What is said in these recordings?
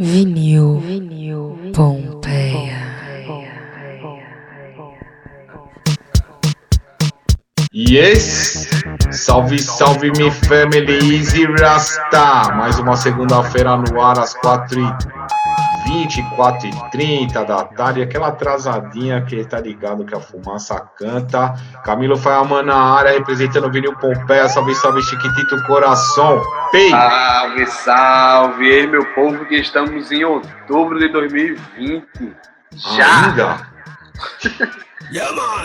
Vinil, vinil, Pompeia. Yes! Salve, salve, me family, Easy Rasta! Mais uma segunda-feira no ar, às 4h20, 4h30 da tarde. Aquela atrasadinha que tá ligado que a fumaça canta. Camilo Faiaman na área, representando o Vinil Pompeia. Salve, salve, Chiquitito Coração. Pei! Salve, salve! Ei, meu povo, que estamos em outubro de 2020. Já! Ainda?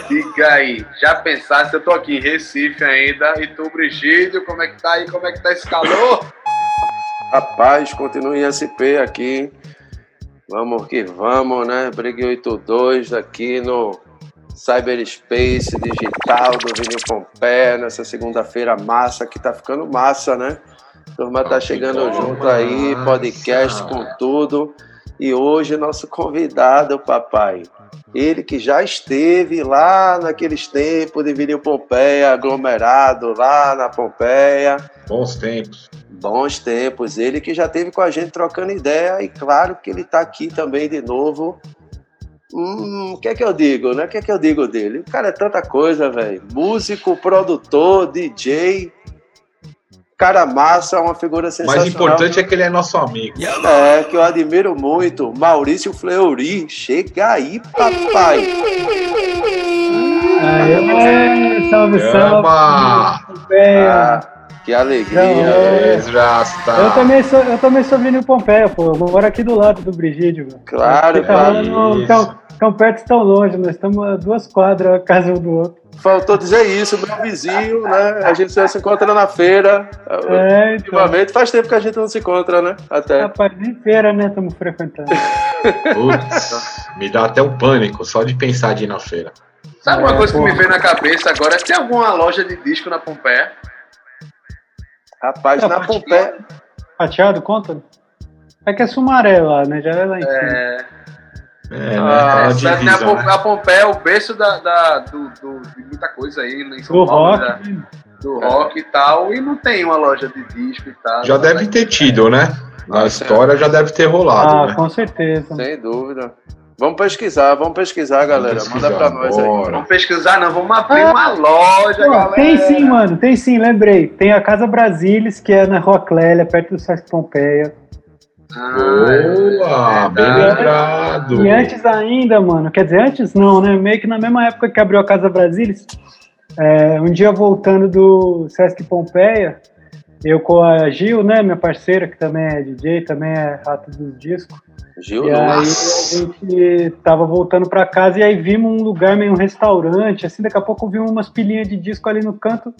Fica aí. Já pensasse, eu tô aqui em Recife ainda, e tu, Brigídio, como é que tá aí? Como é que tá esse calor? Rapaz, continue em SP aqui. Vamos que vamos, né? Brigue 82 aqui no Cyberspace Digital do Vinil Pompeia, nessa segunda-feira massa, que tá ficando massa, né? A turma tá chegando junto aí, podcast com tudo. E hoje nosso convidado, papai, ele que já esteve lá naqueles tempos de Vinil Pompeia, aglomerado lá na Pompeia. Bons tempos. Bons tempos. Ele que já esteve com a gente trocando ideia e claro que ele está aqui também de novo. Hum, o que é que eu digo, né? O que é que eu digo dele? O cara é tanta coisa, velho. Músico, produtor, DJ. Cara massa, uma figura O sensacional. mais importante é que ele é nosso amigo. É, que eu admiro muito. Maurício Fleury. Chega aí, papai. Aê, salve, salve. Ah, que alegria. Yes, Rasta! Eu também sou, eu também sou Vinil Pompeia, pô. Eu moro aqui do lado do Brigídio. mano. Claro, claro. lá no- Isso. tão, tão perto e tão longe. Nós estamos a duas quadras, a casa um do outro. Faltou dizer isso, meu vizinho, né? A gente só se encontra na feira. É, então. Ultimamente faz tempo que a gente não se encontra, né? Até. Rapaz, nem feira, né? Estamos frequentando. Putz, me dá até um pânico só de pensar de ir na feira. Sabe uma É, coisa que porra. me veio na cabeça agora? Tem alguma loja de disco na Pompeia? Rapaz, É, na Pompeia. Pateado, conta? É que é Sumaré lá, né? Já é lá em cima. É, É, né? ah, na né, a, né? a Pompeia é o berço da, da- do, do- de muita coisa aí em São Do Paulo, rock. né? do rock e tal, e não tem uma loja de disco e tal. Já deve ter tido, né? Na Ah, história já deve ter rolado, Ah, né? com certeza. Sem dúvida. Vamos pesquisar, vamos pesquisar, galera. pesquisar, Manda pra nós aí. Vamos pesquisar, não, vamos abrir Ah, uma loja, Pô, galera. tem sim, mano, tem sim, lembrei. Tem a Casa Brasilis, que é na Rua Clélia, perto do Sesc Pompeia. Ah, Boa, é bem lembrado. E antes ainda, mano, quer dizer, antes não, né? Meio que na mesma época que abriu a Casa Brasilis, é, um dia voltando do Sesc Pompeia, eu com a Gil, né, minha parceira, que também é DJ, também é rato dos discos, Gil, e aí a gente tava voltando pra casa e aí vimos um lugar meio um restaurante, assim, daqui a pouco vimos umas pilhinhas de disco ali no canto,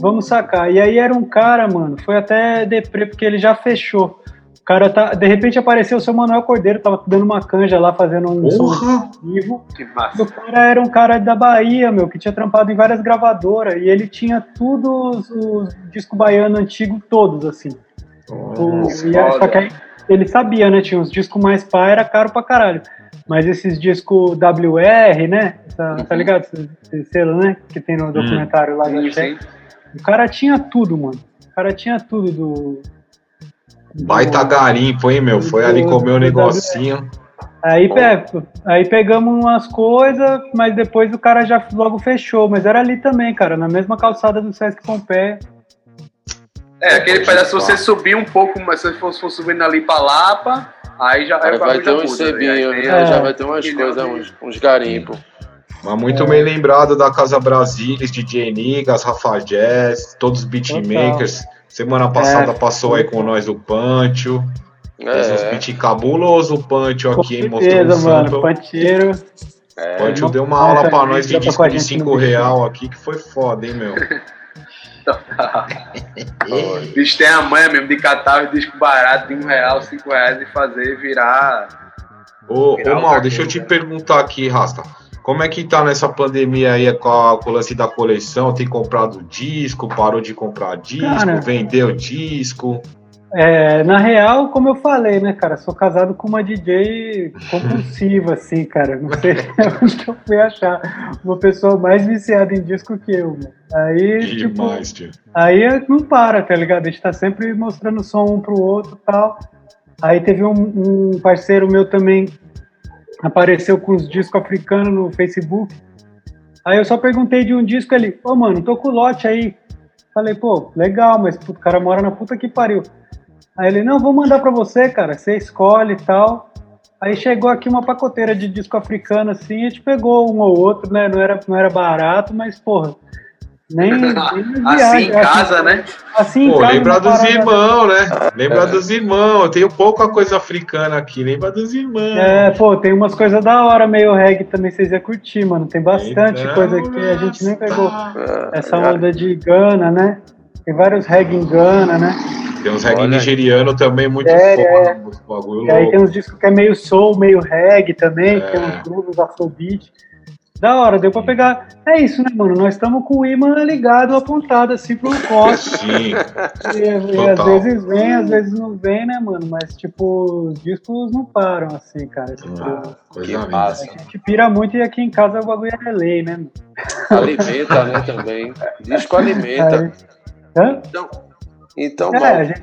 vamos sacar. E aí era um cara, mano, foi até deprê, porque ele já fechou. O cara tá, de repente apareceu o seu Manuel Cordeiro, tava dando uma canja lá, fazendo um som Porra! vivo. Que E massa. O cara era um cara da Bahia, meu, que tinha trampado em várias gravadoras. E ele tinha tudo os, os discos baianos antigos, todos, assim. O- Nossa, e foda. só que aí ele sabia, né? Tinha uns discos mais pá, era caro pra caralho. Mas esses discos WR, né? Tá, tá Uhum. ligado? Esse, selo, né? Que tem no documentário lá da sim. O cara tinha tudo, mano. O cara tinha tudo do. Baita garimpo, hein, meu? Foi ali comer um negocinho. Aí, pe- aí pegamos umas coisas, mas depois o cara já logo fechou. Mas era ali também, cara, na mesma calçada do Sesc Pompeia. É, aquele pedaço, se você subir um pouco, mas se você for subindo ali pra Lapa, aí já Aí o vai ter já uns né? cebinhos, Aí né? É. Já vai ter umas coisas, uns, uns garimpos. Mas muito bem lembrado da Casa Brasilis, DJ Nigas, Rafa Jazz, todos os beatmakers. Semana passada É. passou aí com nós o Pancho. Fez uns É, beat cabuloso, o Pancho aqui hein, mostrou certeza, um mano. Panteiro. é. O Pancho não- deu uma aula pra nós de tá disco a de gente no 5 vídeo. real aqui, que foi foda, hein, meu? O bicho tem a manha mesmo de catar o disco barato de um real, cinco reais e fazer virar. Ô, Virar ô o Mal, deixa eu te né? perguntar aqui, Rasta. Como é que tá nessa pandemia aí com, a- com o lance da coleção? Tem comprado disco, parou de comprar disco, Cara. vendeu disco? É, na real, como eu falei, né, cara, sou casado com uma DJ compulsiva, assim, cara. Não sei onde que eu fui achar uma pessoa mais viciada em disco que eu, mano. Aí, tipo, Demais, tio. Aí não para, tá ligado? A gente tá sempre mostrando som um pro outro e tal. Aí teve um, um parceiro meu também, apareceu com os discos africanos no Facebook. Aí eu só perguntei de um disco ali, ô mano, tô com o lote aí. Falei, pô, legal, mas o cara mora na puta que pariu. Aí ele, não, vou mandar pra você, cara, você escolhe e tal. Aí chegou aqui uma pacoteira de disco africano assim, a gente pegou um ou outro, né? Não era, não era barato, mas porra, nem, nem assim em casa, né? Assim Pô, em casa, lembra dos irmãos, né? Lembra É. dos irmãos. Eu tenho pouca coisa africana aqui. Lembra dos irmãos. É, pô, tem umas coisas da hora meio reggae também, vocês iam curtir, mano. Tem bastante Então, coisa que a gente nem pegou. É, Essa onda de Gana, né? Tem vários reggae em Gana, né? Tem uns reggae nigeriano também muito É, foda. é. Bagulho E aí louco. tem uns discos que é meio soul, meio reggae também, É. tem uns grooves afrobeat. Da hora, deu pra pegar. É isso, né, mano? Nós estamos com o imã ligado, apontado assim pro poste. Sim. E, e às vezes vem, às vezes não vem, né, mano? Mas, tipo, os discos não param, assim, cara. Tipo, Ah, coisa Que massa. a gente pira muito e aqui em casa o bagulho é lei, né? mano? Alimenta, né, também. Disco alimenta. Aí- Hã? Então, então É, bom, a gente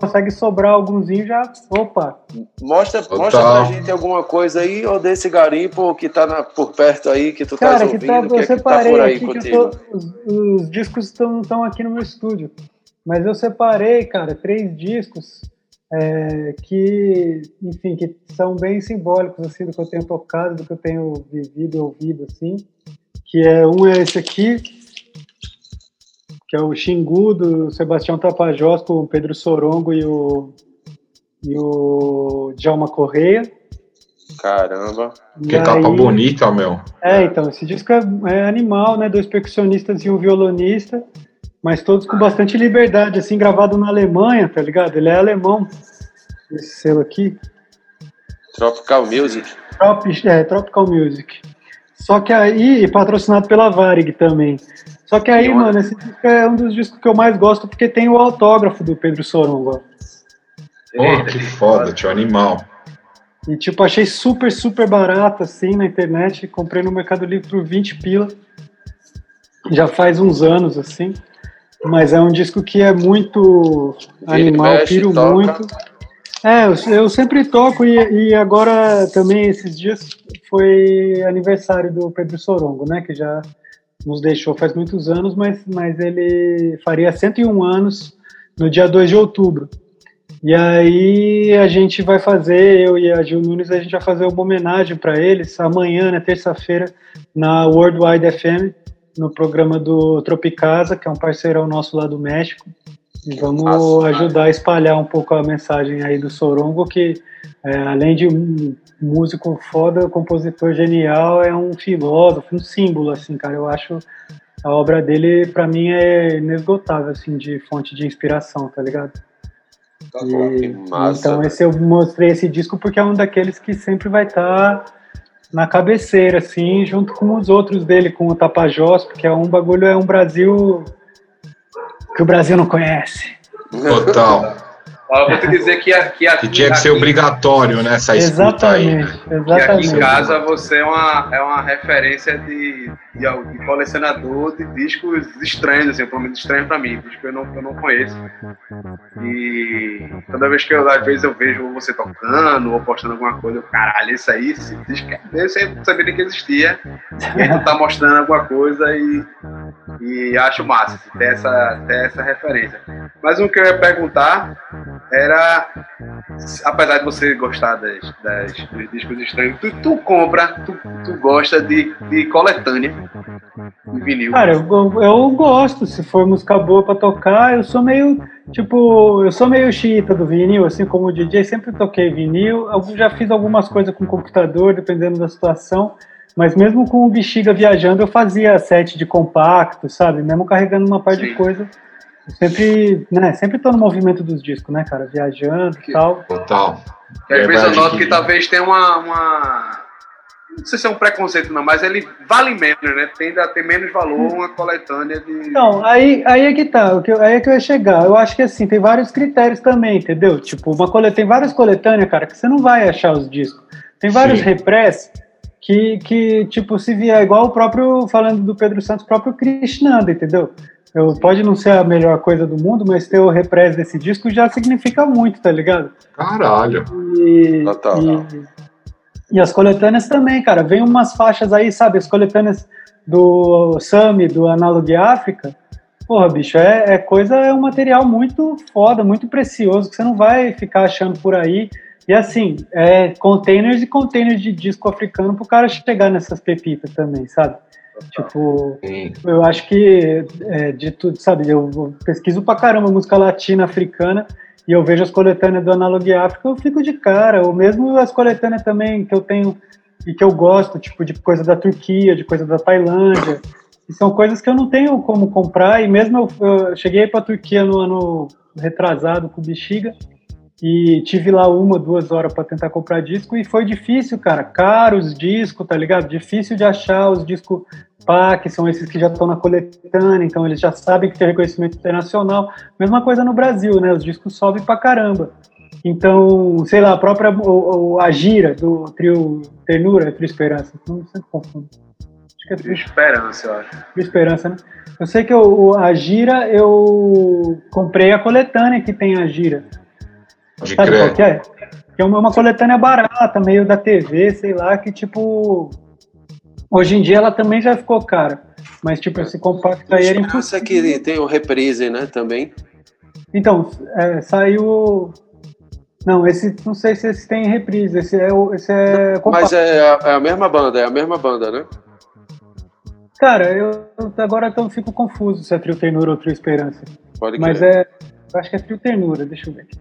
consegue sobrar algumzinho já. Opa! mostra, Total. mostra pra gente alguma coisa aí, ou desse garimpo que tá na- por perto aí, que tu Cara, tá que ouvindo, tá, que, eu é que tá separei por aí que contigo. tô, os, os discos estão estão aqui no meu estúdio. Mas eu separei, cara, três discos é, que, enfim, que são bem simbólicos assim do que eu tenho tocado, do que eu tenho vivido, ouvido assim. Que é um é esse aqui, que é o Xingu do Sebastião Tapajós com o Pedro Sorongo e o e o Djalma Correia. Caramba. Que E capa aí- bonita, meu. é, então, esse disco é, é animal, né? Dois percussionistas e um violonista, mas todos com bastante liberdade, assim, gravado na Alemanha, tá ligado? Ele é alemão, esse selo aqui. Tropical Music. Trop, é, Tropical Music. Só que aí, e patrocinado pela Varig também. Só que aí, mano, esse disco é um dos discos que eu mais gosto porque tem o autógrafo do Pedro Sorongo. ó. Porra, que foda, tio animal. E, tipo, achei super, super barato, assim, na internet. Comprei no Mercado Livre por 20 pila. Já faz uns anos, assim. Mas é um disco que é muito animal, piro toca. É, eu, eu sempre toco e, e agora também, esses dias, foi aniversário do Pedro Sorongo, né? Que já nos deixou faz muitos anos, mas, mas ele faria 101 anos no dia 2 de outubro. E aí a gente vai fazer, eu e a Gil Nunes, a gente vai fazer uma homenagem para eles amanhã, né, terça-feira, na Worldwide FM, no programa do Tropicasa, que é um parceirão nosso lá do México. E vamos massa, ajudar a espalhar um pouco a mensagem aí do Sorongo, que é, além de um músico foda, compositor genial, é um filósofo, um símbolo, assim, cara. Eu acho a obra dele, para mim, é inesgotável, assim, de fonte de inspiração, tá ligado? E- Que massa. então esse eu mostrei esse disco porque é um daqueles que sempre vai estar na cabeceira, assim, junto com os outros dele, com o Tapajós, porque é um bagulho, é um Brasil que o Brasil não conhece. Total. Ó, eu vou te dizer que aqui, aqui, Que tinha que ser aqui- obrigatório nessa escuta aí, né? Exatamente, que aqui em exatamente. casa você é uma, é uma referência de, de, de colecionador de discos estranhos, assim, pelo menos estranhos pra mim, discos que eu não, eu não conheço. E toda vez que eu, às vezes eu vejo você tocando ou postando alguma coisa, eu, caralho, isso aí, esse disco, é- eu sempre sabia que existia. E aí tu tá mostrando alguma coisa e, e acho massa ter, essa, ter essa referência. Mas o que eu ia perguntar era, apesar de você gostar das, das, dos discos estranhos, tu, tu compra, tu, tu gosta de, de coletânea de vinil. Cara, eu, eu- eu gosto, se for música boa pra tocar, eu sou meio, tipo, eu sou meio xiita do vinil, assim como o DJ, sempre toquei vinil, eu já fiz algumas coisas com computador, dependendo da situação, mas mesmo com o Bexiga viajando, eu fazia set de compacto, sabe? Mesmo carregando uma parte Sim. de coisa. Eu sempre, né, sempre tô no movimento dos discos, né, cara? Viajando e tal. Total. Que às vezes eu noto que- que talvez tenha uma, uma- Não sei se é um preconceito, não, mas ele vale menos, né? Tende a ter menos valor uma coletânea de. Então, aí, aí é que tá, o que eu- aí é que eu ia chegar. Eu acho que assim, tem vários critérios também, entendeu? Tipo, uma cole... tem várias coletâneas, cara, que você não vai achar os discos. Tem vários Sim. repress que, que, tipo, se vier igual o próprio, falando do Pedro Santos, o próprio Krishnanda, entendeu? Eu, pode não ser a melhor coisa do mundo, mas ter o reprise desse disco já significa muito, tá ligado? Caralho. E, Total. e, e as coletâneas também, cara. Vem umas faixas aí, sabe? As coletâneas do Sami, do Analog África. Porra, bicho, é, é coisa, é um material muito foda, muito precioso, que você não vai ficar achando por aí. E assim, é containers e containers de disco africano pro cara chegar nessas pepitas também, sabe? Tipo, Sim. eu acho que é, de tudo, sabe? Eu pesquiso pra caramba música latina, africana, e eu vejo as coletâneas do Analog África, eu fico de cara. Ou mesmo as coletâneas também que eu tenho e que eu gosto, tipo, de coisa da Turquia, de coisa da Tailândia. E são coisas que eu não tenho como comprar, e mesmo eu, eu cheguei pra Turquia no ano retrasado com Bexiga, e tive lá uma, duas horas para tentar comprar disco e foi difícil, cara. Caro os discos, tá ligado? Difícil de achar os discos pá, que são esses que já estão na coletânea, então eles já sabem que tem reconhecimento internacional. Mesma coisa no Brasil, né? Os discos sobem pra caramba. Então, sei lá, a própria o, o- a gira do trio Ternura, trio Esperança, não sempre confundo. Acho que é trio Esperança, eu acho. Trio Esperança, né? Eu sei que eu- a gira eu comprei a coletânea que tem a gira. Pode Sabe qual crer. que é? Que é uma, coletânea barata, meio da TV, sei lá, que tipo. Hoje em dia ela também já ficou cara. Mas, tipo, esse compacto aí era impossível. que tem o reprise, né, também. Então, é, saiu. Não, esse. Não sei se esse tem reprise. Esse é, o- esse é compacto. Mas é a, é a mesma banda, é a mesma banda, né? Cara, eu agora então fico confuso se é Trio Ternura ou Trio Esperança. Pode Mas crer. é. Eu acho que é Trio Ternura, deixa eu ver aqui.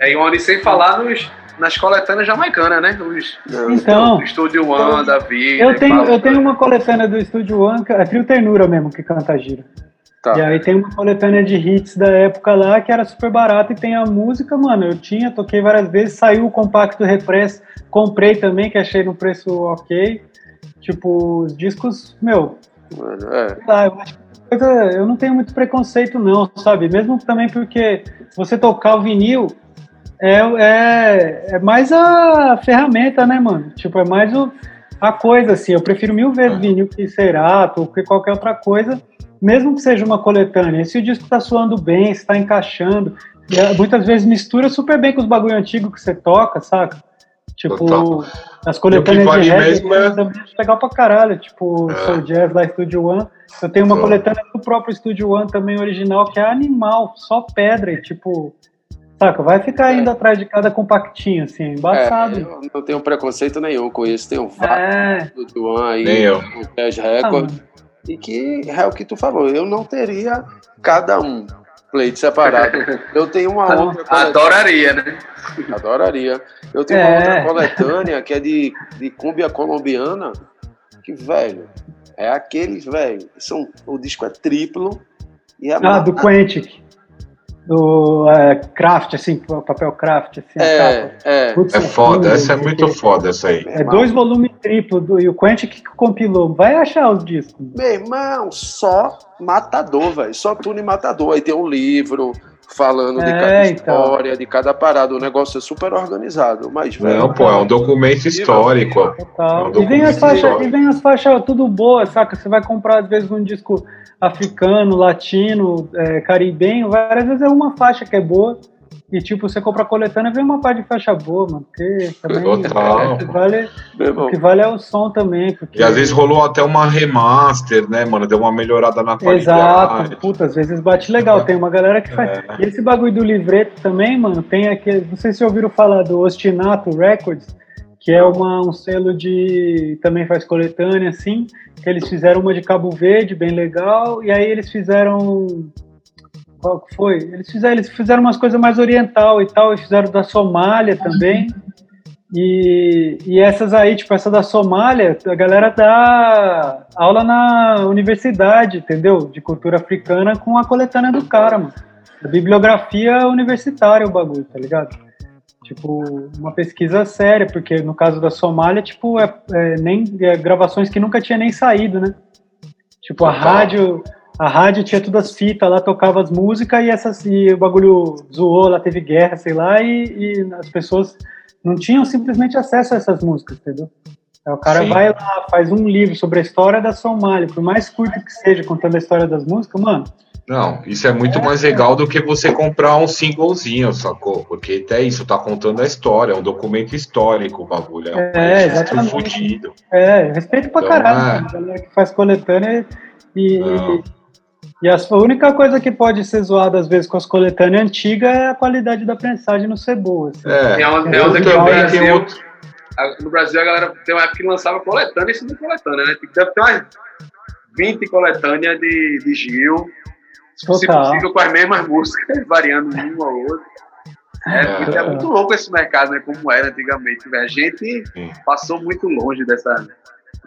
É, e sem falar nos, nas coletâneas jamaicanas, né? Os, Não. Então, do Estúdio One, da vida. eu tenho, eu tenho uma coletânea do Estúdio One, é Trio Ternura mesmo, que canta a gira. Tá. E aí tem uma coletânea de hits da época lá que era super barata e tem a música, mano. Eu tinha, toquei várias vezes, saiu o compacto Repress, comprei também, que achei no preço ok. Tipo, os discos, meu, Mano, é. tá, eu acho que coisa- eu não tenho muito preconceito, não, sabe? Mesmo também porque você tocar o vinil é, é, é mais a ferramenta, né, mano? Tipo, é mais o, a coisa, assim. Eu prefiro mil vezes vinil que Cerato ou que qualquer outra coisa, mesmo que seja uma coletânea. E se o disco tá soando bem, se tá encaixando, é, muitas vezes mistura super bem com os bagulho antigo que você toca, saca? Tipo, Total. as coletâneas E que de vale reggae mesmo é- também acho legal pra caralho. Tipo, É. Soul Jazz lá, Studio One. Eu tenho uma Só. coletânea do próprio Studio One também original, que é animal, só pedra. E, tipo, saca, vai ficar indo atrás de cada compactinho, assim, É, embaçado. eu não tenho preconceito nenhum com isso. Tenho vários É, do Duan aí, Jazz ah, Record. mano. E que é o que tu falou, eu não teria cada um plate separado. Eu tenho uma Ah, outra Adoraria, né? adoraria. Eu tenho É. uma outra coletânea que é de, de cúmbia colombiana, que, velho, é aqueles, velho, são, o disco é triplo e é Ah, do Quantic. Do é, craft, assim, papel craft, assim, É, capa. é. Putz, É foda, lindo, essa é muito quê. foda, essa aí. É dois volumes triplo, do, e o Quantic que compilou. Vai achar os discos. Meu irmão, só matador, velho. Só tudo em matador. Aí tem um livro falando de É, cada então. história, de cada parada. O negócio é super organizado. Mas, velho. Não, pô, é um documento histórico. Total. É um e, vem as faixas, e vem as faixas tudo boas, saca? Você vai comprar, às vezes, um disco africano, latino, é, caribenho, várias vezes é uma faixa que é boa. E, tipo, você compra a coletânea, vem uma parte de faixa boa, mano. Porque também Total. o que vale, o que vale é o som também. Porque... E às vezes rolou até uma remaster, né, mano? Deu uma melhorada na qualidade. Exato, puta, às vezes bate legal. Tem uma galera que faz. E esse bagulho do livreto também, mano, tem aquele. Não sei se ouviram falar do Ostinato Records, que é uma, um selo de. também faz coletânea, assim. Que eles fizeram uma de Cabo Verde, bem legal, e aí eles fizeram. Qual que foi? Eles fizeram, eles fizeram umas coisas mais oriental e tal, e fizeram da Somália também. E, e essas aí, tipo, essa da Somália, a galera dá aula na universidade, entendeu? De cultura africana com a coletânea do cara, mano. A bibliografia universitária o bagulho, tá ligado? Tipo, uma pesquisa séria, porque no caso da Somália, tipo, é, é nem é gravações que nunca tinha nem saído, né? Tipo, a rádio, a rádio tinha todas as fitas lá, tocava as músicas e essas e o bagulho zoou, lá teve guerra, sei lá, e, e as pessoas não tinham simplesmente acesso a essas músicas, entendeu? Aí o cara Sim. vai lá, faz um livro sobre a história da Somália, por mais curto que seja, contando a história das músicas, mano. Não, isso é muito mais legal do que você comprar um singlezinho, sacou? Porque até isso tá contando a história, é um documento histórico o bagulho. É, um É, exatamente. fudido. É, respeito pra Então, caralho, é. mano, a galera que faz coletânea e. Não. E a única coisa que pode ser zoada às vezes com as coletâneas antigas é a qualidade da prensagem não ser boa. assim. É, Tem uma- tem eu outra que Brasil- tenho outro. A- No Brasil, a galera tem uma época que lançava coletânea em cima de coletânea, né? Deve ter umas 20 coletâneas de, de Gil, se Total. possível com as mesmas músicas, variando uma ou outra. É, É. muito, é muito louco esse mercado, né? Como era antigamente. velho. A gente Sim. passou muito longe dessa,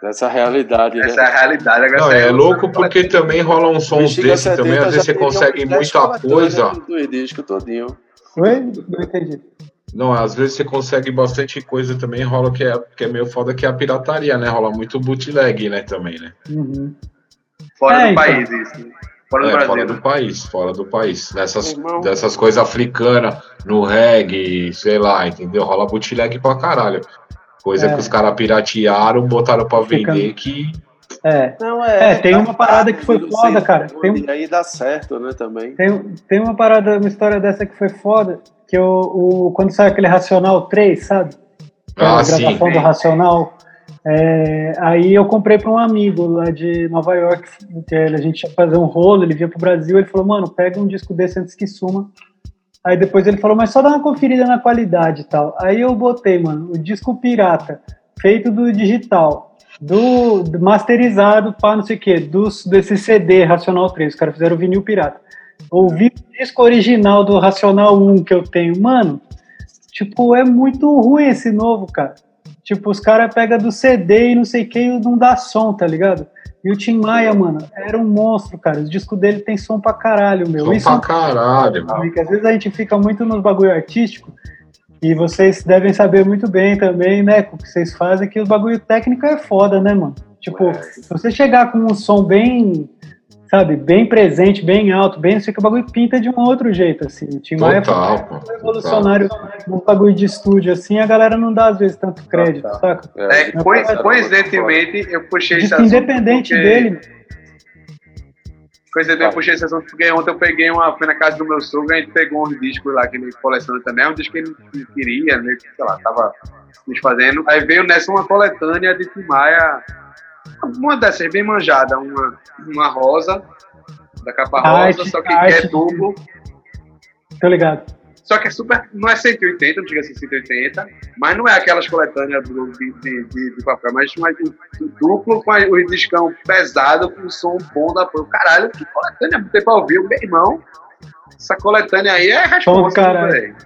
Dessa realidade, né? dessa realidade. Não, essa é louco coletânea. porque também rola uns sons Bexiga desses 70 também, às vezes você consegue uns 10 muita coisa. Do, do disco todinho. Oi? Não entendi. Não, às vezes você consegue bastante coisa também, rola que é, que é meio foda que é a pirataria, né? Rola muito bootleg, né, também, né? Uhum. Fora É, do então. país, isso. Fora do É, Brasil. fora né? do país, fora do país. Nessas, Irmão. dessas coisas africanas, no reggae, sei lá, entendeu? Rola bootleg pra caralho. Coisa É. que os caras piratearam, botaram pra Fica- vender que. É. Não, É, tem uma parada que foi foda, cara. Tem E aí dá certo, né, também. Tem, tem uma parada, uma história dessa que foi foda, que o, o, quando saiu aquele Racional 3, sabe? Ah, sim. gravação do Racional. é, aí eu comprei para um amigo lá de Nova York, que a gente ia fazer um rolo, ele vinha pro Brasil, ele falou, mano, pega um disco desse antes que suma. Aí depois ele falou, mas só dá uma conferida na qualidade e tal. Aí eu botei, mano, o disco pirata, feito do digital, do, do masterizado para não sei o quê, dos, desse CD Racional 3, os caras fizeram vinil pirata. Ouvi o disco original do Racional 1 que eu tenho, mano, tipo, é muito ruim esse novo, cara. Tipo, os caras pegam do CD e não sei que e não dá som, tá ligado? E o Tim Maia, mano, era um monstro, cara. Os discos dele tem som pra caralho, meu. Som Isso pra caralho, mano. porque às vezes a gente fica muito nos bagulho artístico e vocês devem saber muito bem também, né, o que vocês fazem, que o bagulho técnico é foda, né, mano? Tipo, É. se você chegar com um som bem, sabe, bem presente, bem alto, bem, não sei o que, o bagulho pinta de um outro jeito, assim. O Tim Maia Total, foi pô. revolucionário no bagulho de estúdio, assim, a galera não dá, às vezes, tanto crédito, Total. saca? É, mas- coincidentemente, eu puxei esse Disco assunto independente porque- dele, Coincidentemente, eu puxei esse assunto porque ontem eu peguei uma. Fui na casa do meu sogro, a gente pegou uns discos lá que ele coleciona também. Um disco que ele não queria, né? Sei lá, tava nos fazendo. Aí veio nessa uma coletânea de Tim Maia, uma dessas bem manjada, uma, uma rosa, da capa rosa, só que, é duplo. tô ligado. Só que é super. Não é 180, não chega a ser 180, mas não é aquelas coletâneas do- de, de, de, de papel, mas mais um duplo com o discão pesado, com som bom da porra. Caralho, que coletânea, botei pra ouvir, meu irmão. Essa coletânea aí é responsa, velho.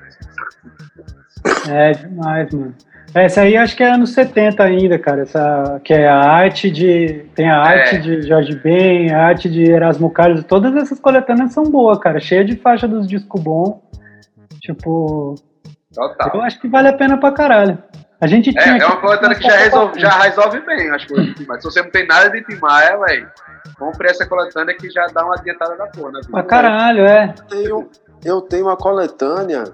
É demais, mano. Essa aí acho que é anos 70 ainda, cara. Essa que é a arte de. Tem a arte É. de Jorge Ben, a arte de Erasmo Carlos. Todas essas coletâneas são boas, cara. Cheia de faixa dos discos bons. Tipo, eu Total. acho que vale a pena pra caralho. A gente É, tinha. é uma coletânea que já resolve, já resolve bem as coisas de Tim Maia. Se você não tem nada de Tim Maia, velho, compre essa coletânea que já dá uma adiantada da porra, né? Pra caralho, é. tenho, eu tenho uma coletânea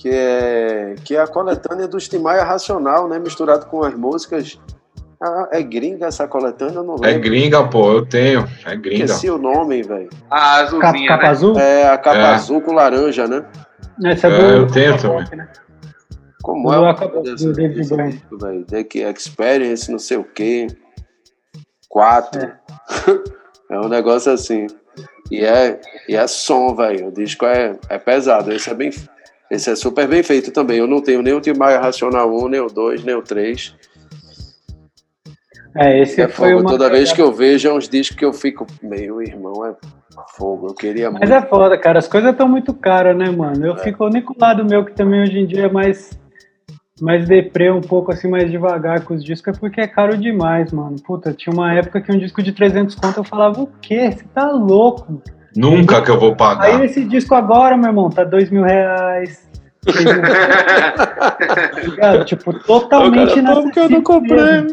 que é, que é a coletânea do Timaya Racional, né? Misturado com as músicas. Ah, é gringa essa coletânea? Eu não É lembro. gringa, pô, eu tenho. É gringa. Esqueci o nome, velho. A azulzinha, capa né? azul? É a capa É. azul com laranja, né? Essa é, É, do. eu tenho também. né? Como Do é o nome dessa- do velho? Que- Experience, não sei o quê. Quatro. É. um negócio assim. E é, e é som, velho. O disco é, é pesado. Esse é bem. Esse é super bem feito também. Eu não tenho nem o Timaya Racional 1, nem o 2, nem o 3. É, esse É foi fogo. uma. Toda vez que eu vejo é uns discos que eu fico. Meu irmão, é fogo. Eu queria Mas muito. é foda, cara. As coisas estão muito caras, né, mano? Eu fico o único lado meu que também hoje em dia é mais, mais deprê, um pouco assim, mais devagar com os discos, é porque é caro demais, mano. Puta, tinha uma época que um disco de 300 conto eu falava, o quê? Você tá louco? Mano?" Nunca que eu vou pagar. Aí esse disco agora, meu irmão, tá dois mil reais. tá? Tipo, totalmente Como que eu não comprei?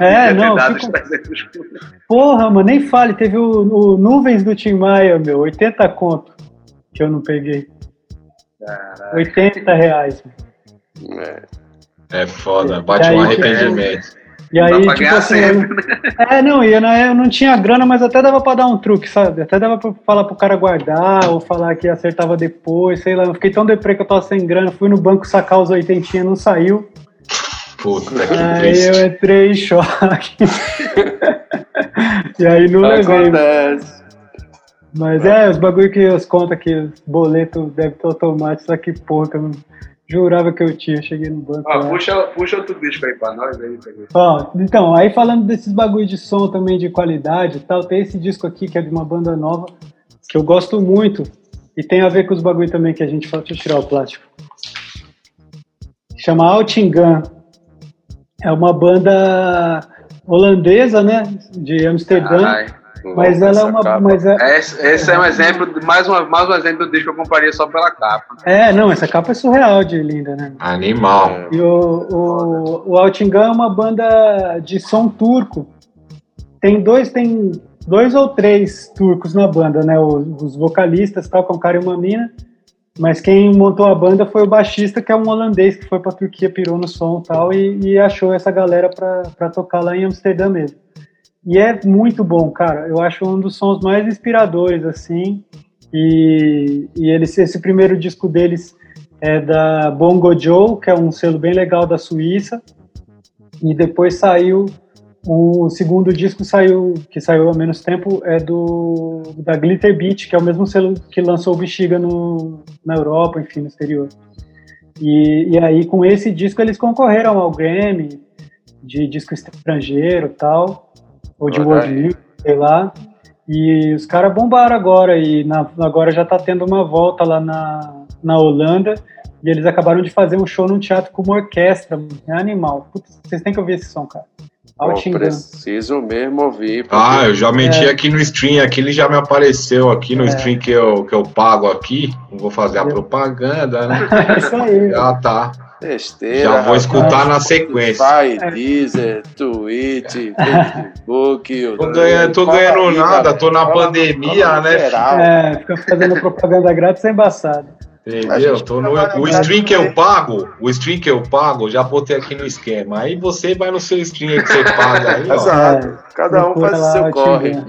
É, ter não, fico- os 300 conto. Porra, mano, nem fale. Teve o, o Nuvens do Tim Maia, meu, 80 conto que eu não peguei. 80 reais. É. É foda, bate um Daí, arrependimento. E aí, tipo ganhar assim, sempre, eu, é, não, ia, né, eu não tinha grana, mas até dava pra dar um truque, sabe? Até dava pra falar pro cara guardar, ou falar que acertava depois, sei lá. Eu fiquei tão deprê que eu tava sem grana, fui no banco sacar os oitentinha, não saiu. Puta que Aí eu entrei em choque. e aí não levei. Acontece. Mas é, os bagulho que as contas que os boletos débito automático, só que porra, que eu não jurava que eu tinha. Cheguei no banco. Ó, lá. puxa, puxa outro disco aí pra nós aí. Ó, então, aí falando desses bagulho de som também, de qualidade e tal, tem esse disco aqui que é de uma banda nova, que eu gosto muito, e tem a ver com os bagulho também que a gente fala. Deixa eu tirar o plástico. Chama Altingan. É uma banda holandesa, né? De Amsterdã. Ai, mas ela é uma. capa. Mas é, esse, esse é um exemplo, de- mais, uma, mais um exemplo do disco que eu compraria só pela capa. é, não, essa capa é surreal de linda, né? Animal. E o, o, o Altingan é uma banda de som turco. Tem dois, tem dois ou três turcos na banda, né? Os, os vocalistas, tal, com um cara e uma mina. Mas quem montou a banda foi o baixista, que é um holandês que foi pra Turquia, pirou no som e tal, e, e achou essa galera pra, pra tocar lá em Amsterdã mesmo. E é muito bom, cara. Eu acho um dos sons mais inspiradores, assim. E, e eles, esse primeiro disco deles é da Bongo Joe, que é um selo bem legal da Suíça. E depois saiu um, o segundo disco saiu que saiu há menos tempo é do da Glitter Beach, que é o mesmo selo que lançou o Bexiga no, na Europa, enfim, no exterior. E, e aí com esse disco eles concorreram ao Grammy de disco estrangeiro, tal, ou de Olha World. Music, sei lá. E os caras bombaram agora e na- agora já tá tendo uma volta lá na, na Holanda. E eles acabaram de fazer um show num teatro com uma orquestra. É animal. Putz, vocês têm que ouvir esse som, cara. Pô, Altingan. preciso mesmo ouvir. porque- Ah, eu já meti É. aqui no stream, aqui ele já me apareceu aqui no É. stream que eu, que eu pago aqui. Não vou fazer a propaganda, né? É isso aí. Já tá. Besteira. Já vou rapaz. escutar na sequência. Spotify, Deezer, Twitch, Facebook. Tô ganhando, tô ganhando aí, nada, cara. tô na Fala- pandemia, no né? geral. É, fica fazendo propaganda grátis é embaçado. Entendeu? Tô no, o stream que eu pago, o stream que eu pago, já botei aqui no esquema. Aí você vai no seu stream que você paga aí, ó. Exato. Cada um faz o seu corre.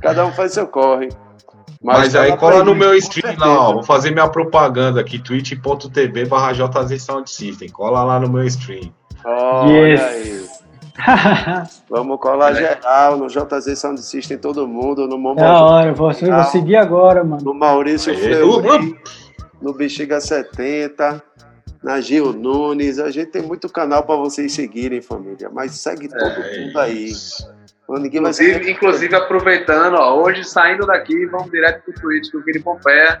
Cada um faz o seu corre. Mas, tá aí cola no meu stream lá, ó. Vou fazer minha propaganda aqui, twitch.tv barra System. Cola lá no meu stream. Olha Yes. aí. Vamos colar geral no JZ Sound System, todo mundo, no Momo, É hora, eu vou, vou seguir agora, mano. no Maurício Aí, Fleury, no Bexiga 70, na Gil Nunes. A gente tem muito canal para vocês seguirem, família. Mas segue todo É mundo aí. isso. Inclusive, inclusive, aproveitando, ó, hoje saindo daqui, vamos direto pro Twitch do Vini Pompeia.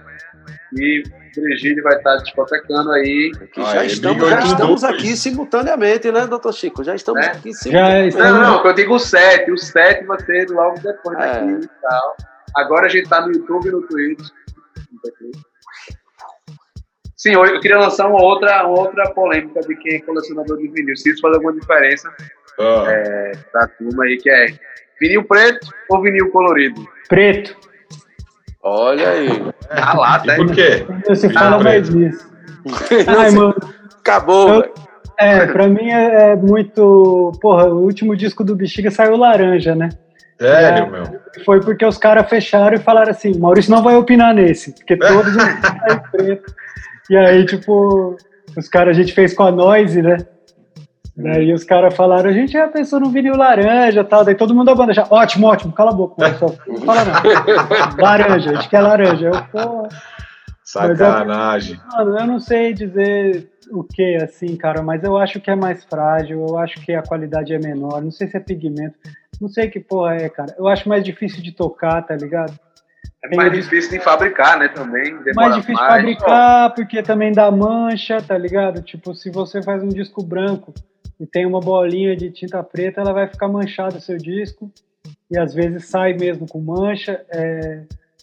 E o Virgílio vai estar discotecando aí. Que já Aí, estamos, já estamos aqui simultaneamente, né, doutor Chico? Já estamos Né? aqui Já simultaneamente. estamos- Não, não, que eu digo o 7. O 7 vai ser logo depois É. daqui e tal. Agora a gente tá no YouTube e no Twitch. Sim, hoje eu queria lançar uma outra, uma outra polêmica de quem é colecionador de vinil. Se isso faz alguma diferença Ah, é, pra turma aí, que é vinil preto ou vinil colorido? Preto. Olha aí. A lata, e por hein? quê? Não se fala preto. mais nisso. Ai, mano. Acabou, Eu-. É, pra mim é, é muito. Porra, o último disco do Bexiga saiu laranja, né? Sério, É. meu. Foi porque os caras fecharam e falaram assim: Maurício não vai opinar nesse, porque todos os saem preto. E aí, tipo, os caras, a gente fez com a Noise, né? Daí os caras falaram, a gente já pensou no vinil laranja e tal. Daí todo mundo da banda já, ótimo, ótimo, cala a boca, pessoal. Não fala não. Laranja, a gente quer laranja. Eu, pô, Sacanagem. Mano, eu não sei dizer o que, assim, cara, mas eu acho que é mais frágil, eu acho que a qualidade é menor, não sei se é pigmento, não sei que porra é, cara. Eu acho mais difícil de tocar, tá ligado? É mais difícil de fabricar, né? Também. Demora mais difícil de fabricar, porque também dá mancha, tá ligado? Tipo, se você faz um disco branco e tem uma bolinha de tinta preta, ela vai ficar manchada o seu disco, e às vezes sai mesmo com mancha. É,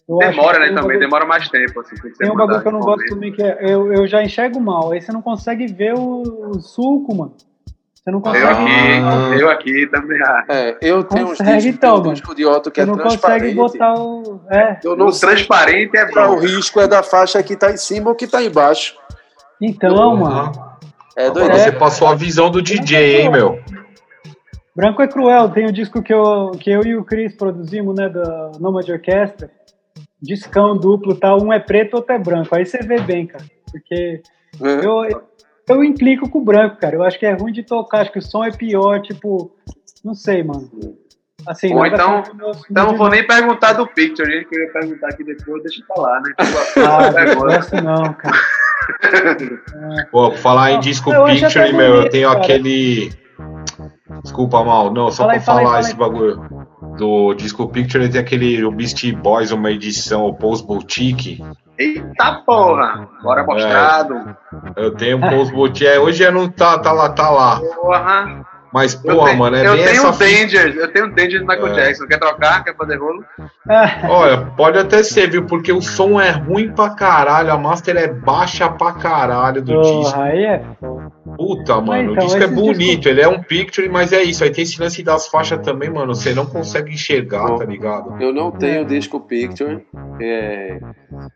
eu acho Demora, né? Também bagulho- demora mais tempo. Assim, tem Tem um bagulho que eu não gosto também, que é eu, eu já enxergo mal. Aí você não consegue ver o, o sulco, mano. Você não consegue. Eu aqui, Ah. eu aqui também. ah. É, eu tenho uns Consegue, discos, então, um disco de Otto que Você é não consegue transparente. botar o. É. Eu não O sei transparente é se o risco é da faixa que tá em cima ou que tá embaixo. Então, mano. É Agora doido. você passou a visão do DJ, hein, meu? Branco é Cruel tem um disco que eu, que eu e o Chris produzimos, né, da Nomad Orquestra. Discão duplo, tal, um é preto, outro é branco. Aí você vê bem, cara. Porque É. eu, eu implico com o branco, cara. Eu acho que é ruim de tocar, acho que o som é pior, tipo, não sei, mano. Assim, Ou então- o meu- Então não vou nem perguntar do Picture, gente, que eu ia perguntar aqui depois, deixa pra lá, né? Ah, não gosto não, cara. Pô, pra falar em disco Eu picture, meu, eu tenho cara. aquele. Desculpa, mal. Não, só Fala pra aí, fala aí, falar fala esse aí. bagulho. Do disco picture, ele tem aquele o Beastie Boys, uma edição, o Post Boutique. Eita porra! Bora mostrado. Eu tenho um Post Boutique. É, hoje já não tá, tá lá, tá lá. Porra! Mas, Eu porra, tenho, mano, é eu bem tenho essa um fita. Danger, eu tenho um Danger do Michael É. Jackson. Quer trocar? Quer fazer rolo? Olha, pode até ser, viu? Porque o som é ruim pra caralho, a master é baixa pra caralho do disco. porra, aí é Puta, mano, então, o disco é bonito, discos- ele é um picture, mas é isso. Aí tem esse lance das faixas também, mano. Você não consegue enxergar, tá ligado? Eu não tenho disco picture. é,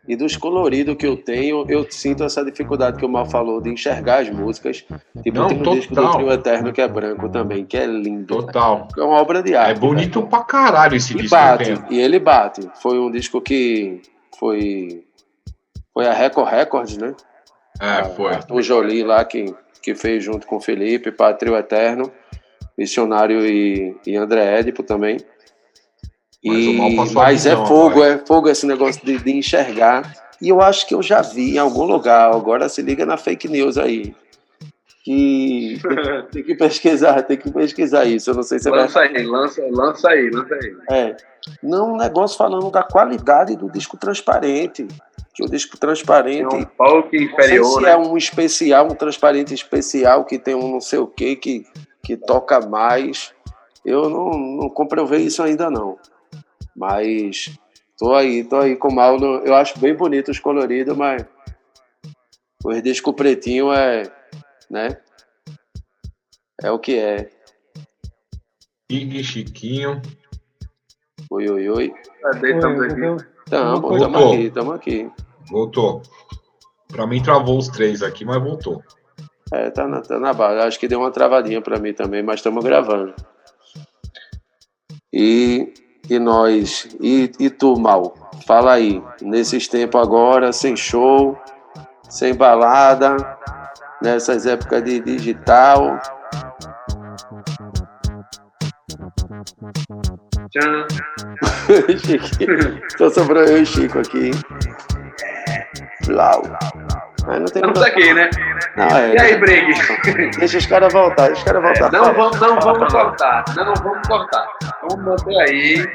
e dos coloridos que eu tenho, eu sinto essa dificuldade que o Mal falou de enxergar as músicas. Tipo, Não, tem um disco do total. Trio Eterno que é branco também, que é lindo. Total. É uma obra de arte. É bonito velho. pra caralho esse E disco. bate, e ele bate. Foi um disco que foi. Foi a Record Records, né? É, foi. O Jolie lá que, que fez junto com o Felipe, para Trio Eterno, Missionário e, e André Édipo também. Mas E, mas é visão fogo, agora. é fogo esse negócio de, de enxergar. E eu acho que eu já vi em algum lugar. Agora se liga na fake news aí. Que tem, tem que pesquisar, tem que pesquisar isso. Eu não sei se é Lança aí, lança, lança aí, lança aí. é. Não, um negócio falando da qualidade do disco transparente. Que o disco transparente. um folk Não sei inferior, se né? é um especial, um transparente especial que tem um não sei o que que, que toca mais. Eu não, não comprovei isso ainda não. Mas tô aí, tô aí com o mal. no- Eu acho bem bonito os coloridos, mas os discos pretinho é, né? É o que é. Ig, Chiquinho. Oi, oi, oi. Cadê? Estamos aqui. tamo aqui, tamo aqui. Voltou. Pra mim travou os três aqui, mas voltou. É, tá na, tá na base. Acho que deu uma travadinha pra mim também, mas estamos gravando. E, e nós, e, e tu, Mal? Fala aí, nesses tempos agora, sem show, sem balada, nessas épocas de digital. Chiquinho. Só sobrou eu e Chico aqui. Blau. Mas não tem Estamos aqui, né? Não, é, E aí, Brig? Deixa os caras voltar, deixa os caras voltar. Não vamos, não vamos cortar. Não vamos cortar. Vamos manter aí.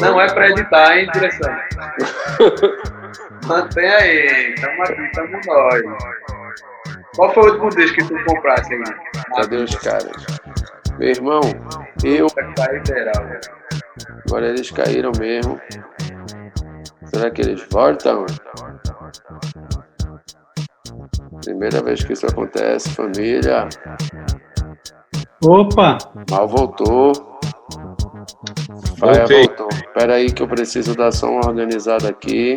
Não é pra editar, hein, direção? Mantém aí. Tamo aqui, tamo nós. Qual foi o último disco que tu comprasse aí? Cadê os caras? Meu irmão, eu. Tá velho. Agora eles caíram mesmo. Será que eles voltam? Primeira vez que isso acontece, família. Opa! Mal voltou. Voltei. voltou. Espera aí que eu preciso dar só uma organizada aqui.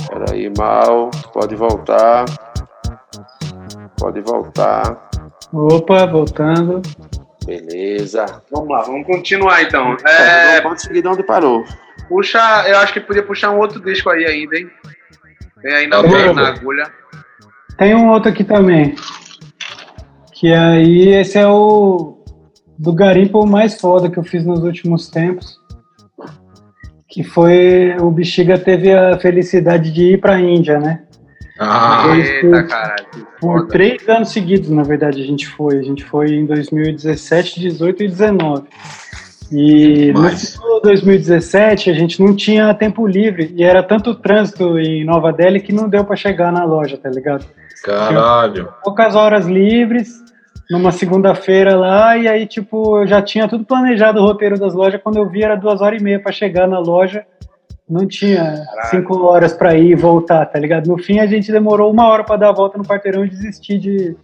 Espera aí, Mal. Pode voltar. Pode voltar. Opa, voltando. Beleza. Vamos lá, vamos continuar então. É... Pode seguir de onde parou. puxa, eu acho que podia puxar um outro disco aí ainda, hein? Tem aí na, Tá bom. na agulha. Tem um outro aqui também. Que aí, esse é o do garimpo mais foda que eu fiz nos últimos tempos. Que foi. O Bexiga teve a felicidade de ir pra Índia, né? Ah, Eita, caralho. que Por três anos seguidos, na verdade, a gente foi. A gente foi em 2017, 18 e 19. E no Mas- de 2017 a gente não tinha tempo livre e era tanto trânsito em Nova Delhi que não deu pra chegar na loja, tá ligado? caralho. Poucas horas livres, numa segunda-feira lá, e aí, tipo, eu já tinha tudo planejado o roteiro das lojas. Quando eu vi, era duas horas e meia pra chegar na loja. Não tinha cinco horas pra ir e voltar, tá ligado? No fim, a gente demorou uma hora pra dar a volta no quarteirão e desistir de,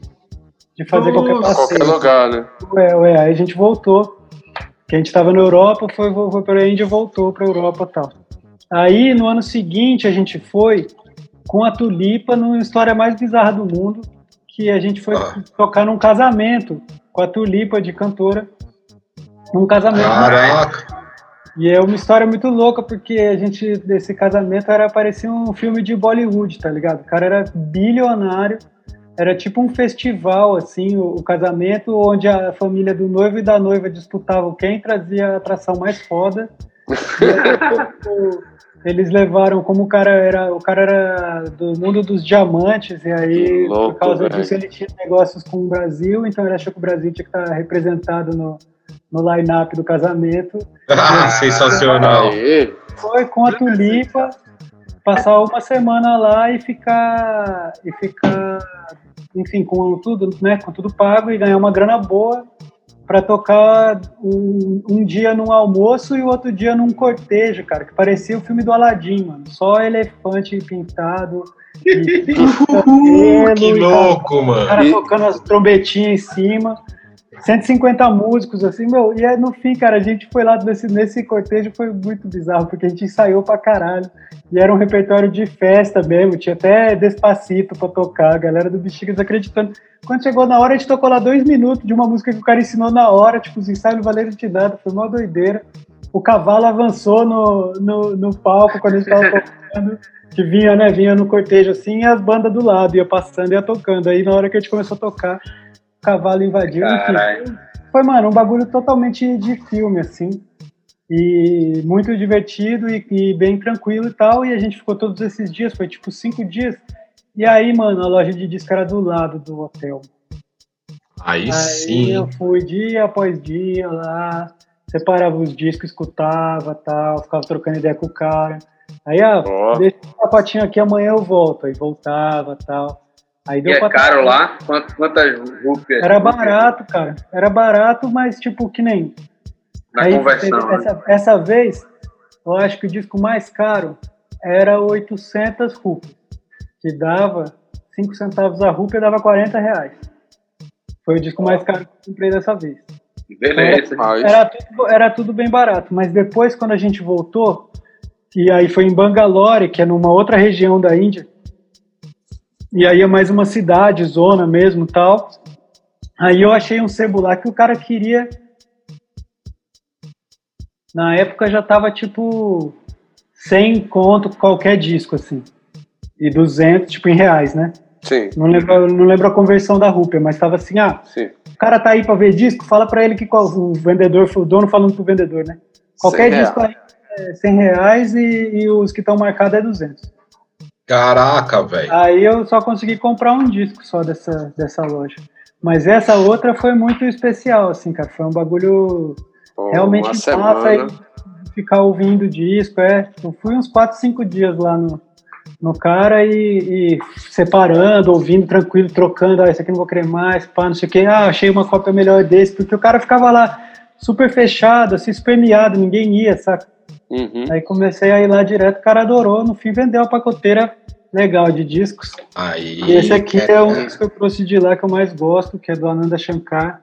de fazer qualquer Nossa, passeio. Qualquer lugar, né? Ué, ué, aí a gente voltou. Que a gente tava na Europa, foi, foi pra Índia e voltou pra Europa e tal. Aí, no ano seguinte, a gente foi com a Tulipa numa história mais bizarra do mundo, que a gente foi ah. tocar num casamento com a Tulipa de cantora. Um casamento. Caraca! E é uma história muito louca, porque a gente, desse casamento, era parecia um filme de Bollywood, tá ligado? O cara era bilionário, era tipo um festival, assim, o, o casamento, onde a família do noivo e da noiva disputavam quem trazia a atração mais foda. E aí, eles levaram, como o cara era, o cara era do mundo dos diamantes, e aí, louco, por causa véio. disso, ele tinha negócios com o Brasil, então ele achou que o Brasil tinha que estar representado no, no line-up do casamento. Ah, sensacional! Foi com a Tulipa, passar uma semana lá e ficar, e ficar, enfim, com tudo, né, com tudo pago e ganhar uma grana boa para tocar um, um, dia num almoço e o outro dia num cortejo, cara, que parecia o filme do Aladdin, mano. Só elefante pintado. E, que louco, mano. O cara tocando as trombetinhas em cima. 150 músicos, assim, meu, e aí no fim, cara, a gente foi lá nesse, nesse cortejo, foi muito bizarro, porque a gente ensaiou pra caralho, e era um repertório de festa mesmo, tinha até Despacito pra tocar, a galera do Bexigas acreditando. Quando chegou na hora, a gente tocou lá dois minutos de uma música que o cara ensinou na hora, tipo, os ensaios não valeram de nada, foi uma doideira. O cavalo avançou no, no, no palco quando a gente tava tocando, que vinha, né, vinha no cortejo assim, e as bandas do lado, ia passando ia tocando. Aí na hora que a gente começou a tocar, cavalo invadiu. Enfim, foi, mano, um bagulho totalmente de filme, assim. E muito divertido e, e, bem tranquilo e tal. E a gente ficou todos esses dias, foi tipo cinco dias. E aí, mano, a loja de disco era do lado do hotel. Aí, aí sim. eu fui dia após dia lá, separava os discos, escutava tal, ficava trocando ideia com o cara. Aí, ah, oh. deixa o pacotinho aqui, amanhã eu volto. Aí voltava tal. Aí deu e é caro lá? Quantas rupias? Era barato, cara. Era barato, mas tipo, que nem. Na aí, conversão. Né? Essa, essa vez, eu acho que o disco mais caro era 800 rupias, que dava 5 centavos a rúpia, dava 40 reais. Foi o disco mais caro que eu comprei dessa vez. Beleza. Era, era, tudo, era tudo bem barato, mas depois, quando a gente voltou, e aí foi em Bangalore, que é numa outra região da Índia, e aí é mais uma cidade, zona mesmo tal. Aí eu achei um sebo lá que o cara queria. Na época já tava tipo 100 conto qualquer disco, assim. E 200, tipo, em reais, né? Sim. Não lembro, não lembro a conversão da rúpia, mas tava assim, ah, Sim. o cara tá aí pra ver disco, fala pra ele que o vendedor, o dono falando pro vendedor, né? Qualquer disco aí é 100 reais e, e os que estão marcados é 200. Caraca, velho. Aí eu só consegui comprar um disco só dessa, dessa loja. Mas essa outra foi muito especial, assim, cara. Foi um bagulho Pô, realmente massa aí, ficar ouvindo disco. É, eu fui uns 4, 5 dias lá no, no cara e, e, separando, ouvindo tranquilo, trocando. Ah, esse aqui não vou querer mais, pá, não sei o que. Ah, achei uma cópia melhor desse, porque o cara ficava lá super fechado, assim, super miado, ninguém ia, saca? Uhum. Aí comecei a ir lá direto, o cara adorou, no fim vendeu a pacoteira legal de discos. Aí, e esse aqui é, é um dos que eu trouxe de lá que eu mais gosto, que é do Ananda Shankar.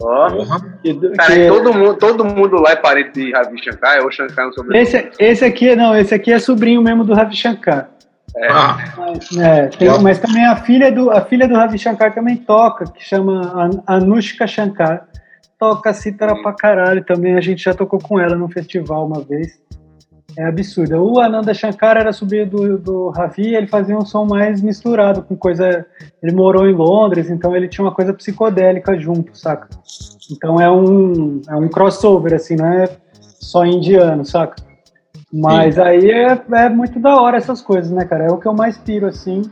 Ó, oh. cara, é... todo, mundo, todo mundo lá é parente de Ravi Shankar, é ou Shankar no sobrenome? Esse, esse aqui, não, esse aqui é sobrinho mesmo do Ravi Shankar. É. Ah. Mas, é, tem, mas também a filha, do, a filha do Ravi Shankar também toca, que chama Anushka Shankar toca cítara pra caralho também. A gente já tocou com ela num festival uma vez. É absurdo. O Ananda Shankar era sobrinho do, do Ravi, ele fazia um som mais misturado com coisa. Ele morou em Londres, então ele tinha uma coisa psicodélica junto, saca? Então é um, é um crossover, assim, não é só indiano, saca? Mas Sim. aí é, é muito da hora essas coisas, né, cara? É o que eu mais piro, assim,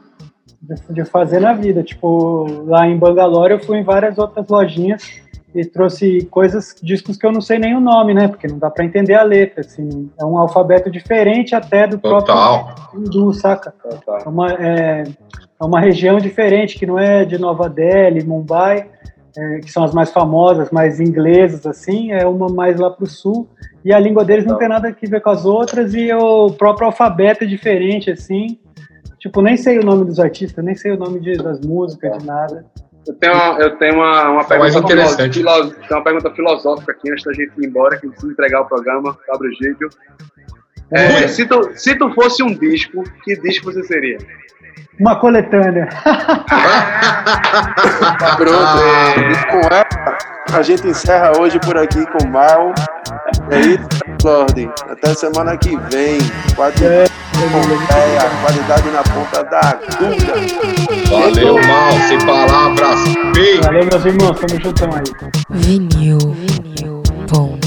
de, de fazer na vida. Tipo, lá em Bangalore eu fui em várias outras lojinhas e trouxe coisas, discos que eu não sei nem o nome, né? Porque não dá para entender a letra, assim. É um alfabeto diferente até do Total. próprio hindu, saca? É uma, é, é, uma região diferente, que não é de Nova Delhi, Mumbai, é, que são as mais famosas, mais inglesas, assim. É uma mais lá pro sul. E a língua deles não tem nada a ver com as outras e o próprio alfabeto é diferente, assim. Tipo, nem sei o nome dos artistas, nem sei o nome de, das músicas, de nada. Eu tenho uma, eu tenho uma, uma pergunta interessante. Filosófica, uma pergunta filosófica aqui antes da gente ir embora, que eu preciso entregar o programa, abre o jeito. É, se, tu, se tu fosse um disco, que disco você seria? Uma coletânea. Pronto. E com ela, a gente encerra hoje por aqui com Mal. É isso, Lorde. Até semana que vem. Quatro É, é, a qualidade na ponta da agulha. Valeu, mal, sem palavras. Valeu, meus irmãos. Tamo juntão aí. Vinil. Vinil. Pompeia.